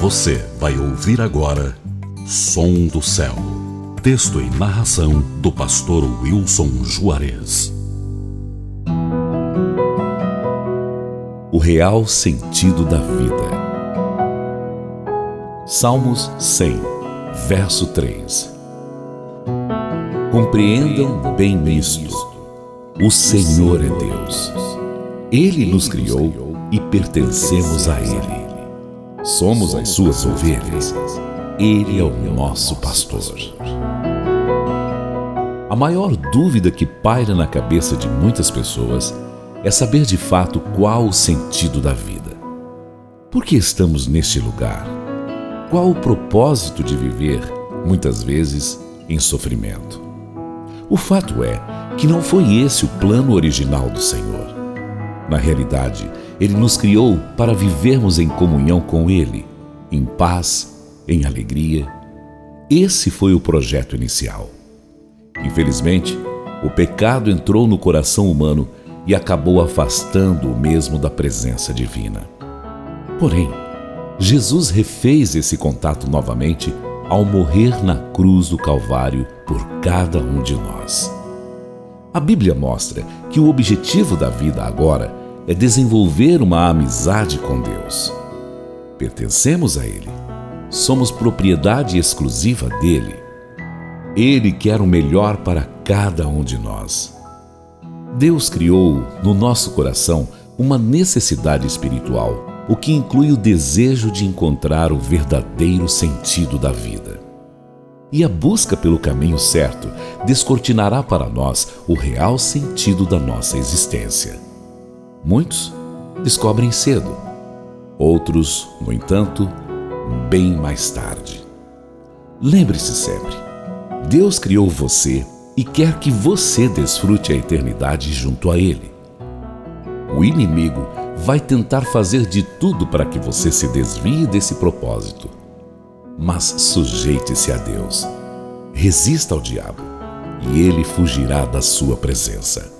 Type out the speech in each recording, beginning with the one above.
Você vai ouvir agora Som do Céu. Texto e narração do pastor Wilson Juarez. O real sentido da vida. Salmos 100, verso 3. Compreendam bem isto: o Senhor é Deus. Ele nos criou e pertencemos a Ele. Somos as suas ovelhas. Ele é o nosso pastor. A maior dúvida que paira na cabeça de muitas pessoas é saber de fato qual o sentido da vida. Por que estamos neste lugar? Qual o propósito de viver, muitas vezes, em sofrimento? O fato é que não foi esse o plano original do Senhor. Na realidade, Ele nos criou para vivermos em comunhão com Ele, em paz, em alegria. Esse foi o projeto inicial. Infelizmente, o pecado entrou no coração humano e acabou afastando o mesmo da presença divina. Porém, Jesus refez esse contato novamente ao morrer na cruz do Calvário por cada um de nós. A Bíblia mostra que o objetivo da vida agora é desenvolver uma amizade com Deus. Pertencemos a Ele, somos propriedade exclusiva dele. Ele quer o melhor para cada um de nós. Deus criou no nosso coração uma necessidade espiritual, o que inclui o desejo de encontrar o verdadeiro sentido da vida. E a busca pelo caminho certo descortinará para nós o real sentido da nossa existência. Muitos descobrem cedo, outros, no entanto, bem mais tarde. Lembre-se sempre: Deus criou você e quer que você desfrute a eternidade junto a Ele. O inimigo vai tentar fazer de tudo para que você se desvie desse propósito. Mas sujeite-se a Deus. Resista ao diabo e ele fugirá da sua presença.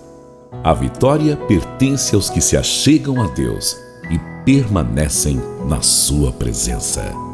A vitória pertence aos que se achegam a Deus e permanecem na sua presença.